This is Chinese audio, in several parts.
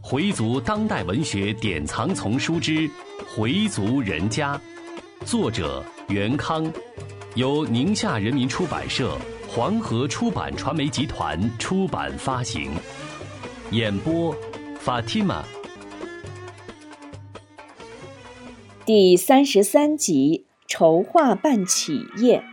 回族当代文学典藏丛书之《回族人家》，作者袁康，由宁夏人民出版社、黄河出版传媒集团出版发行。演播：Fatima。第三十三集：筹划办企业。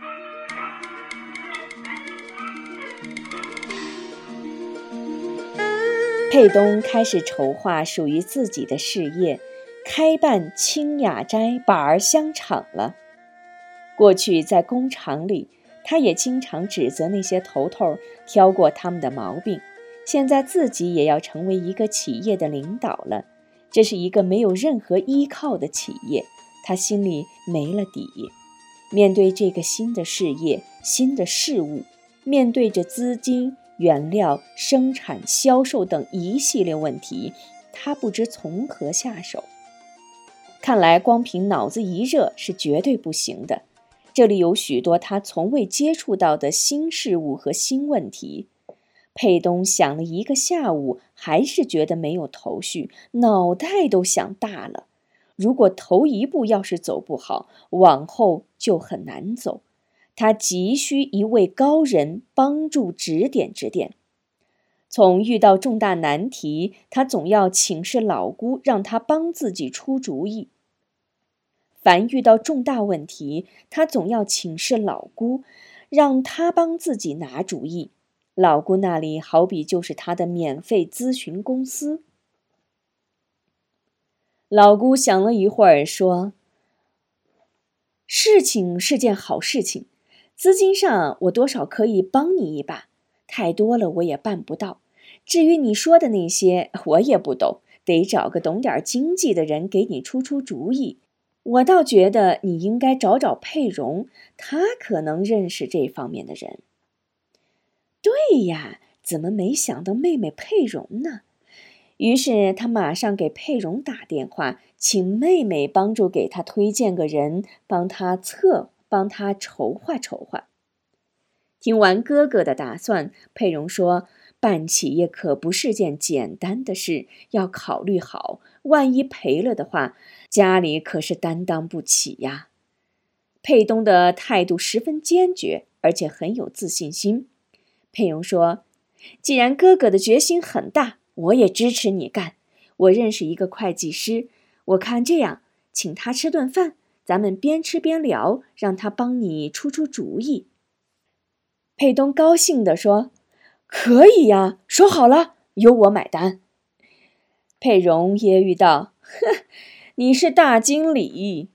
佩东开始筹划属于自己的事业，开办清雅斋板儿香厂了。过去在工厂里，他也经常指责那些头头挑过他们的毛病。现在自己也要成为一个企业的领导了，这是一个没有任何依靠的企业，他心里没了底。面对这个新的事业、新的事物，面对着资金。原料生产、销售等一系列问题，他不知从何下手。看来光凭脑子一热是绝对不行的。这里有许多他从未接触到的新事物和新问题。佩东想了一个下午，还是觉得没有头绪，脑袋都想大了。如果头一步要是走不好，往后就很难走。他急需一位高人帮助指点指点。从遇到重大难题，他总要请示老姑，让他帮自己出主意。凡遇到重大问题，他总要请示老姑，让他帮自己拿主意。老姑那里好比就是他的免费咨询公司。老姑想了一会儿，说：“事情是件好事情。”资金上，我多少可以帮你一把，太多了我也办不到。至于你说的那些，我也不懂，得找个懂点经济的人给你出出主意。我倒觉得你应该找找佩蓉，他可能认识这方面的人。对呀，怎么没想到妹妹佩蓉呢？于是他马上给佩蓉打电话，请妹妹帮助给他推荐个人，帮他测。帮他筹划筹划。听完哥哥的打算，佩蓉说：“办企业可不是件简单的事，要考虑好，万一赔了的话，家里可是担当不起呀。”佩东的态度十分坚决，而且很有自信心。佩蓉说：“既然哥哥的决心很大，我也支持你干。我认识一个会计师，我看这样，请他吃顿饭。”咱们边吃边聊，让他帮你出出主意。佩东高兴地说：“可以呀，说好了，由我买单。”佩蓉揶揄道：“哼，你是大经理。”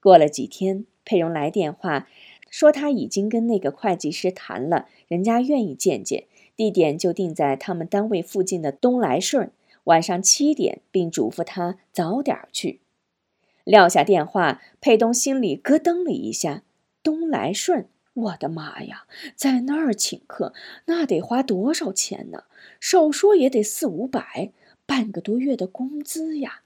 过了几天，佩蓉来电话说他已经跟那个会计师谈了，人家愿意见见，地点就定在他们单位附近的东来顺，晚上七点，并嘱咐他早点去。撂下电话，佩东心里咯噔了一下。东来顺，我的妈呀，在那儿请客，那得花多少钱呢？少说也得四五百，半个多月的工资呀！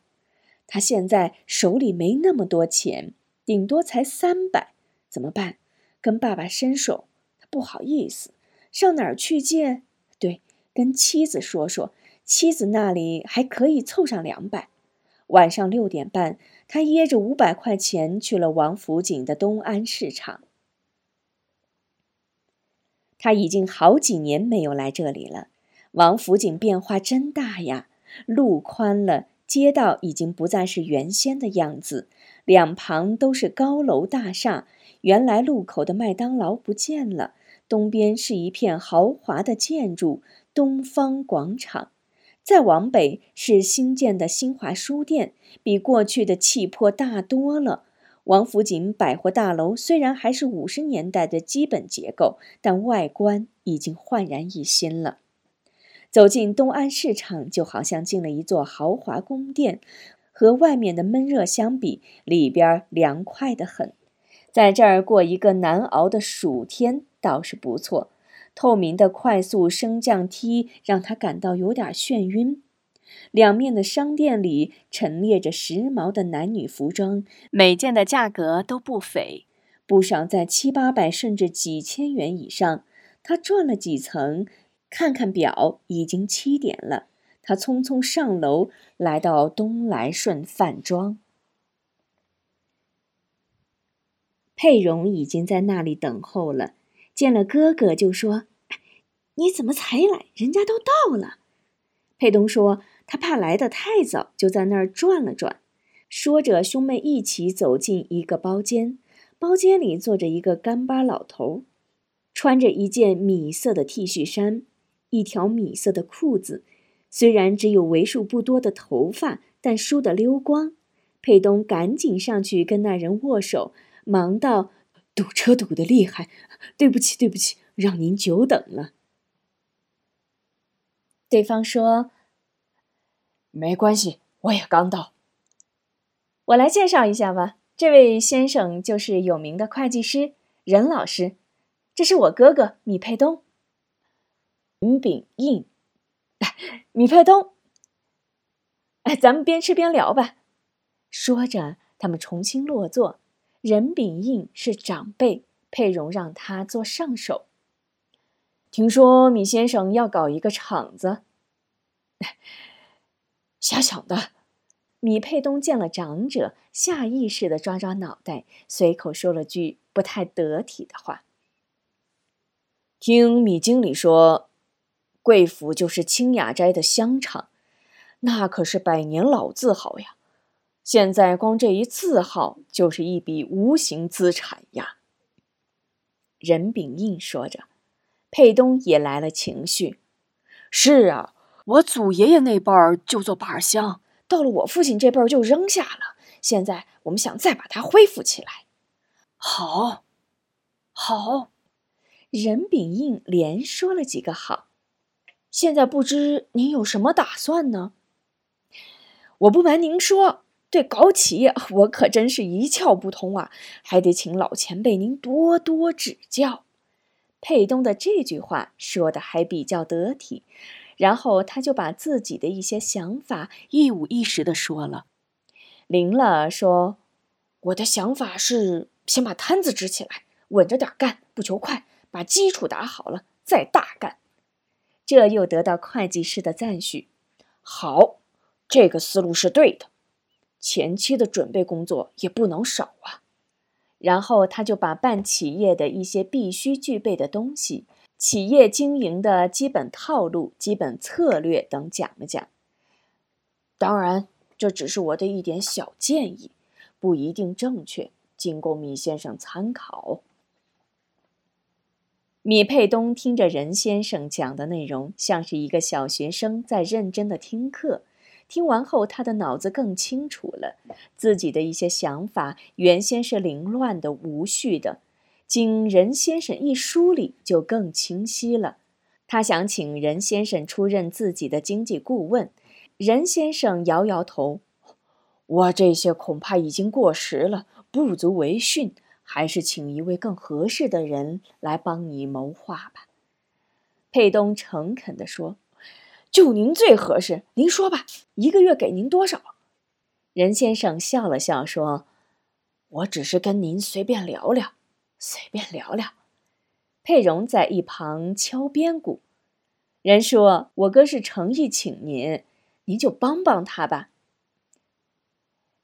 他现在手里没那么多钱，顶多才三百，怎么办？跟爸爸伸手，他不好意思。上哪儿去借？对，跟妻子说说，妻子那里还可以凑上两百。晚上六点半，他掖着五百块钱去了王府井的东安市场。他已经好几年没有来这里了。王府井变化真大呀，路宽了，街道已经不再是原先的样子，两旁都是高楼大厦。原来路口的麦当劳不见了，东边是一片豪华的建筑——东方广场。再往北是新建的新华书店，比过去的气魄大多了。王府井百货大楼虽然还是五十年代的基本结构，但外观已经焕然一新了。走进东安市场，就好像进了一座豪华宫殿，和外面的闷热相比，里边凉快得很。在这儿过一个难熬的暑天倒是不错。透明的快速升降梯让他感到有点眩晕。两面的商店里陈列着时髦的男女服装，每件的价格都不菲，不少在七八百甚至几千元以上。他转了几层，看看表，已经七点了。他匆匆上楼，来到东来顺饭庄。佩蓉已经在那里等候了，见了哥哥就说：“你怎么才来？人家都到了。”佩东说：“他怕来的太早，就在那儿转了转。”说着，兄妹一起走进一个包间，包间里坐着一个干巴老头，穿着一件米色的 T 恤衫，一条米色的裤子。虽然只有为数不多的头发，但梳得溜光。佩东赶紧上去跟那人握手，忙道：“堵车堵得厉害，对不起，对不起，让您久等了。”对方说：“没关系，我也刚到。我来介绍一下吧，这位先生就是有名的会计师任老师，这是我哥哥米佩东。任炳印。”米佩东，哎，咱们边吃边聊吧。说着，他们重新落座。任炳印是长辈，佩蓉让他做上手。听说米先生要搞一个厂子，瞎想的。米佩东见了长者，下意识的抓抓脑袋，随口说了句不太得体的话。听米经理说。贵府就是清雅斋的香肠，那可是百年老字号呀。现在光这一字号就是一笔无形资产呀。任秉印说着，佩东也来了情绪。是啊，我祖爷爷那辈儿就做把香，到了我父亲这辈儿就扔下了。现在我们想再把它恢复起来。好，好，任秉印连说了几个好。现在不知您有什么打算呢？我不瞒您说，对搞企业 我可真是一窍不通啊，还得请老前辈您多多指教。佩东的这句话说的还比较得体，然后他就把自己的一些想法一五一十的说了。灵了说：“我的想法是先把摊子支起来，稳着点干，不求快，把基础打好了再大干。”这又得到会计师的赞许。好，这个思路是对的。前期的准备工作也不能少啊。然后他就把办企业的一些必须具备的东西、企业经营的基本套路、基本策略等讲了讲。当然，这只是我的一点小建议，不一定正确，仅供米先生参考。米佩东听着任先生讲的内容，像是一个小学生在认真的听课。听完后，他的脑子更清楚了，自己的一些想法原先是凌乱的、无序的，经任先生一梳理，就更清晰了。他想请任先生出任自己的经济顾问。任先生摇摇头：“我这些恐怕已经过时了，不足为训。”还是请一位更合适的人来帮你谋划吧。”佩东诚恳地说，“就您最合适，您说吧，一个月给您多少？”任先生笑了笑说：“我只是跟您随便聊聊，随便聊聊。”佩蓉在一旁敲边鼓。任说：“我哥是诚意请您，您就帮帮他吧。”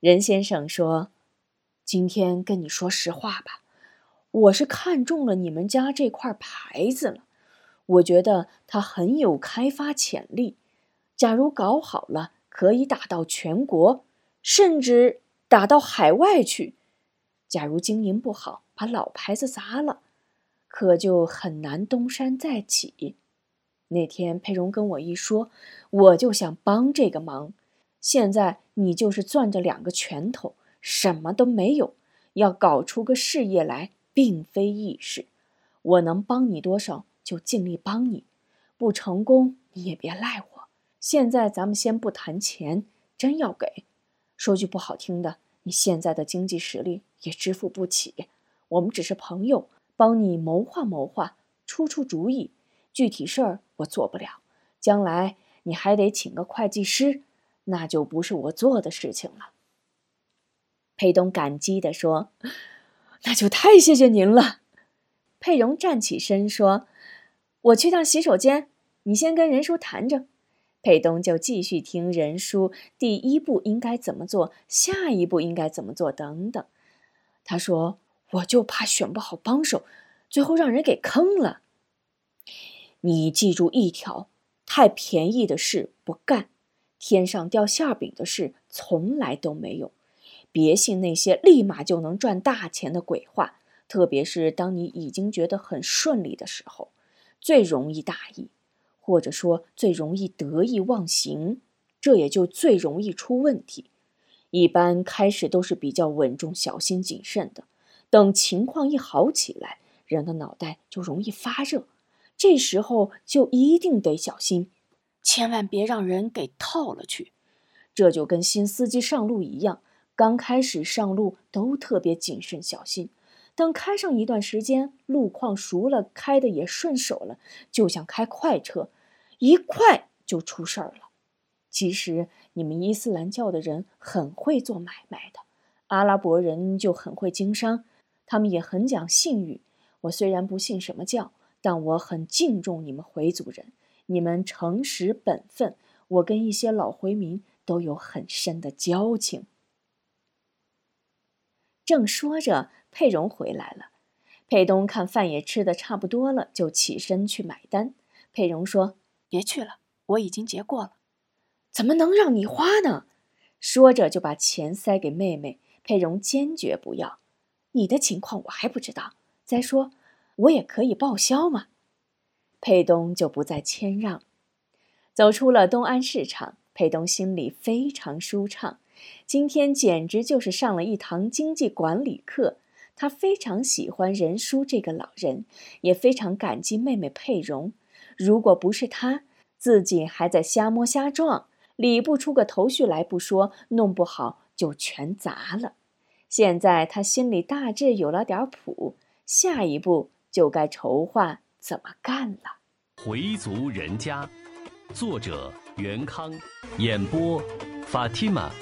任先生说。今天跟你说实话吧，我是看中了你们家这块牌子了，我觉得它很有开发潜力。假如搞好了，可以打到全国，甚至打到海外去。假如经营不好，把老牌子砸了，可就很难东山再起。那天佩蓉跟我一说，我就想帮这个忙。现在你就是攥着两个拳头。什么都没有，要搞出个事业来，并非易事。我能帮你多少，就尽力帮你；不成功，你也别赖我。现在咱们先不谈钱，真要给，说句不好听的，你现在的经济实力也支付不起。我们只是朋友，帮你谋划谋划，出出主意。具体事儿我做不了，将来你还得请个会计师，那就不是我做的事情了。佩东感激地说：“ 那就太谢谢您了。”佩蓉站起身说：“我去趟洗手间，你先跟任叔谈着。佩东就继续听任叔，第一步应该怎么做，下一步应该怎么做等等。他说：“我就怕选不好帮手，最后让人给坑了。你记住一条：太便宜的事不干，天上掉馅饼的事从来都没有。别信那些立马就能赚大钱的鬼话，特别是当你已经觉得很顺利的时候，最容易大意。”或者说最容易得意忘形，这也就最容易出问题。一般开始都是比较稳重、小心谨慎的，等情况一好起来，人的脑袋就容易发热，这时候就一定得小心，千万别让人给套了去。这就跟新司机上路一样，刚开始上路都特别谨慎小心。等开上一段时间，路况熟了，开的也顺手了，就像开快车。一快就出事儿了。其实你们伊斯兰教的人很会做买卖的，阿拉伯人就很会经商，他们也很讲信誉。我虽然不信什么教，但我很敬重你们回族人，你们诚实本分。我跟一些老回民都有很深的交情。正说着，佩蓉回来了。佩东看饭也吃的差不多了，就起身去买单。佩蓉说。别去了，我已经结过了，怎么能让你花呢？说着就把钱塞给妹妹。佩蓉坚决不要。你的情况我还不知道，再说我也可以报销嘛。佩东就不再谦让。走出了东安市场，佩东心里非常舒畅。今天简直就是上了一堂经济管理课。他非常喜欢任叔这个老人，也非常感激妹妹佩蓉。如果不是他自己还在瞎摸瞎撞，理不出个头绪来不说，弄不好就全砸了。现在他心里大致有了点谱，下一步就该筹划怎么干了。回族人家，作者袁康，演播法蒂玛。